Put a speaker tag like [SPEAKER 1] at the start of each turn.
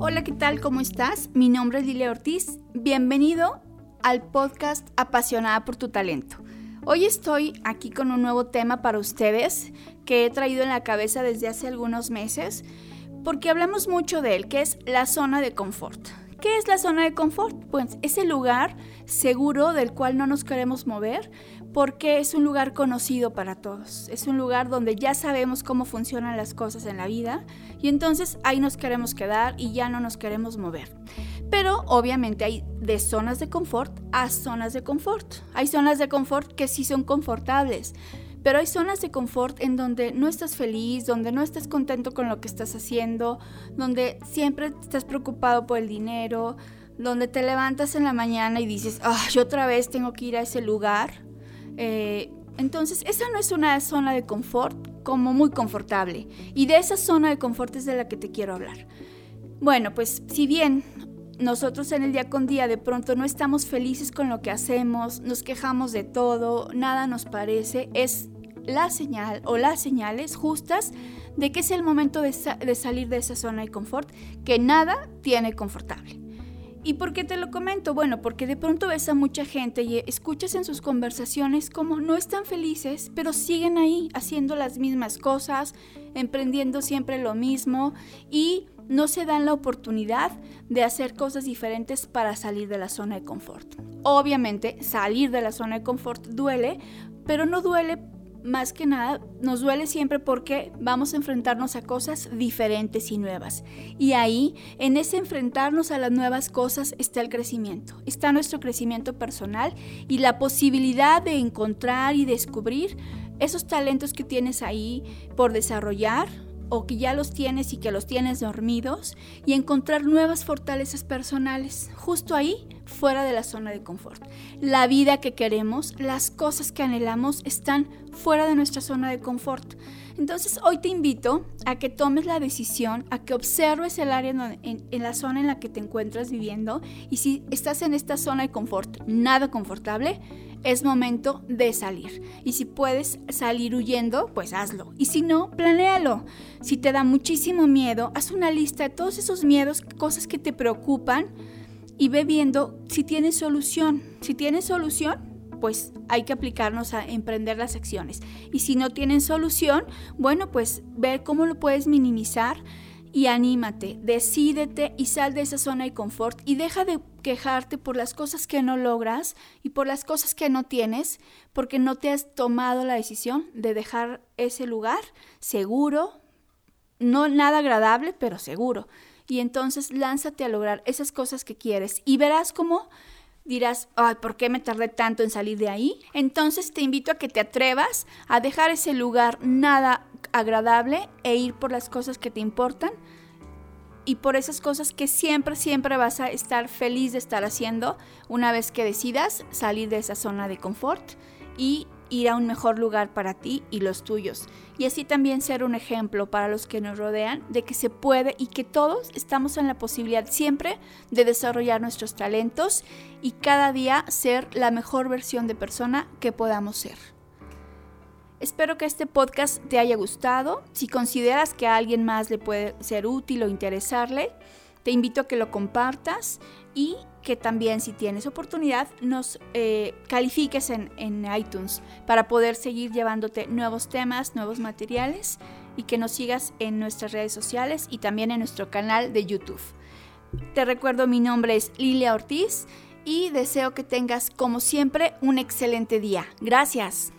[SPEAKER 1] Hola, ¿qué tal? ¿Cómo estás? Mi nombre es Lilia Ortiz. Bienvenido al podcast Apasionada por tu talento. Hoy estoy aquí con un nuevo tema para ustedes que he traído en la cabeza desde hace algunos meses porque hablamos mucho de él, que es la zona de confort. ¿Qué es la zona de confort? Pues es el lugar seguro del cual no nos queremos mover porque es un lugar conocido para todos. Es un lugar donde ya sabemos cómo funcionan las cosas en la vida y entonces ahí nos queremos quedar y ya no nos queremos mover. Pero obviamente hay de zonas de confort a zonas de confort. Hay zonas de confort que sí son confortables pero hay zonas de confort en donde no estás feliz, donde no estás contento con lo que estás haciendo, donde siempre estás preocupado por el dinero, donde te levantas en la mañana y dices, ah, yo otra vez tengo que ir a ese lugar. Eh, entonces, esa no es una zona de confort como muy confortable. Y de esa zona de confort es de la que te quiero hablar. Bueno, pues si bien nosotros en el día con día de pronto no estamos felices con lo que hacemos, nos quejamos de todo, nada nos parece, es la señal o las señales justas de que es el momento de, salir de esa zona de confort, que nada tiene confortable. ¿Y por qué te lo comento? Bueno, porque de pronto ves a mucha gente y escuchas en sus conversaciones como no están felices, pero siguen ahí haciendo las mismas cosas, emprendiendo siempre lo mismo y no se dan la oportunidad de hacer cosas diferentes para salir de la zona de confort. Obviamente, salir de la zona de confort duele, pero no duele más que nada, nos duele siempre porque vamos a enfrentarnos a cosas diferentes y nuevas. Y ahí, en ese enfrentarnos a las nuevas cosas, está el crecimiento. Está nuestro crecimiento personal y la posibilidad de encontrar y descubrir esos talentos que tienes ahí por desarrollar o que ya los tienes y que los tienes dormidos y encontrar nuevas fortalezas personales justo ahí fuera de la zona de confort. La vida que queremos, las cosas que anhelamos están fuera de nuestra zona de confort. Entonces hoy te invito a que tomes la decisión, a que observes el área en, en, la zona en la que te encuentras viviendo y si estás en esta zona de confort nada confortable, es momento de salir. Y si puedes salir huyendo, pues hazlo. Y si no, planéalo. Si te da muchísimo miedo, haz una lista de todos esos miedos, cosas que te preocupan y ve viendo si tienes solución. Si tienes solución, pues hay que aplicarnos a emprender las acciones. Y si no tienen solución, bueno, pues ver cómo lo puedes minimizar y anímate, decídete y sal de esa zona de confort y deja de quejarte por las cosas que no logras y por las cosas que no tienes, porque no te has tomado la decisión de dejar ese lugar seguro, no nada agradable, pero seguro. Y entonces lánzate a lograr esas cosas que quieres y verás cómo dirás, ay, ¿por qué me tardé tanto en salir de ahí? Entonces te invito a que te atrevas a dejar ese lugar nada agradable e ir por las cosas que te importan y por esas cosas que siempre, siempre vas a estar feliz de estar haciendo una vez que decidas salir de esa zona de confort y ir a un mejor lugar para ti y los tuyos. Y así también ser un ejemplo para los que nos rodean de que se puede y que todos estamos en la posibilidad siempre de desarrollar nuestros talentos y cada día ser la mejor versión de persona que podamos ser. Espero que este podcast te haya gustado. Si consideras que a alguien más le puede ser útil o interesarle, te invito a que lo compartas y que también si tienes oportunidad nos eh, califiques en, en iTunes para poder seguir llevándote nuevos temas, nuevos materiales y que nos sigas en nuestras redes sociales y también en nuestro canal de YouTube. Te recuerdo mi nombre es Lilia Ortiz y deseo que tengas como siempre un excelente día. Gracias.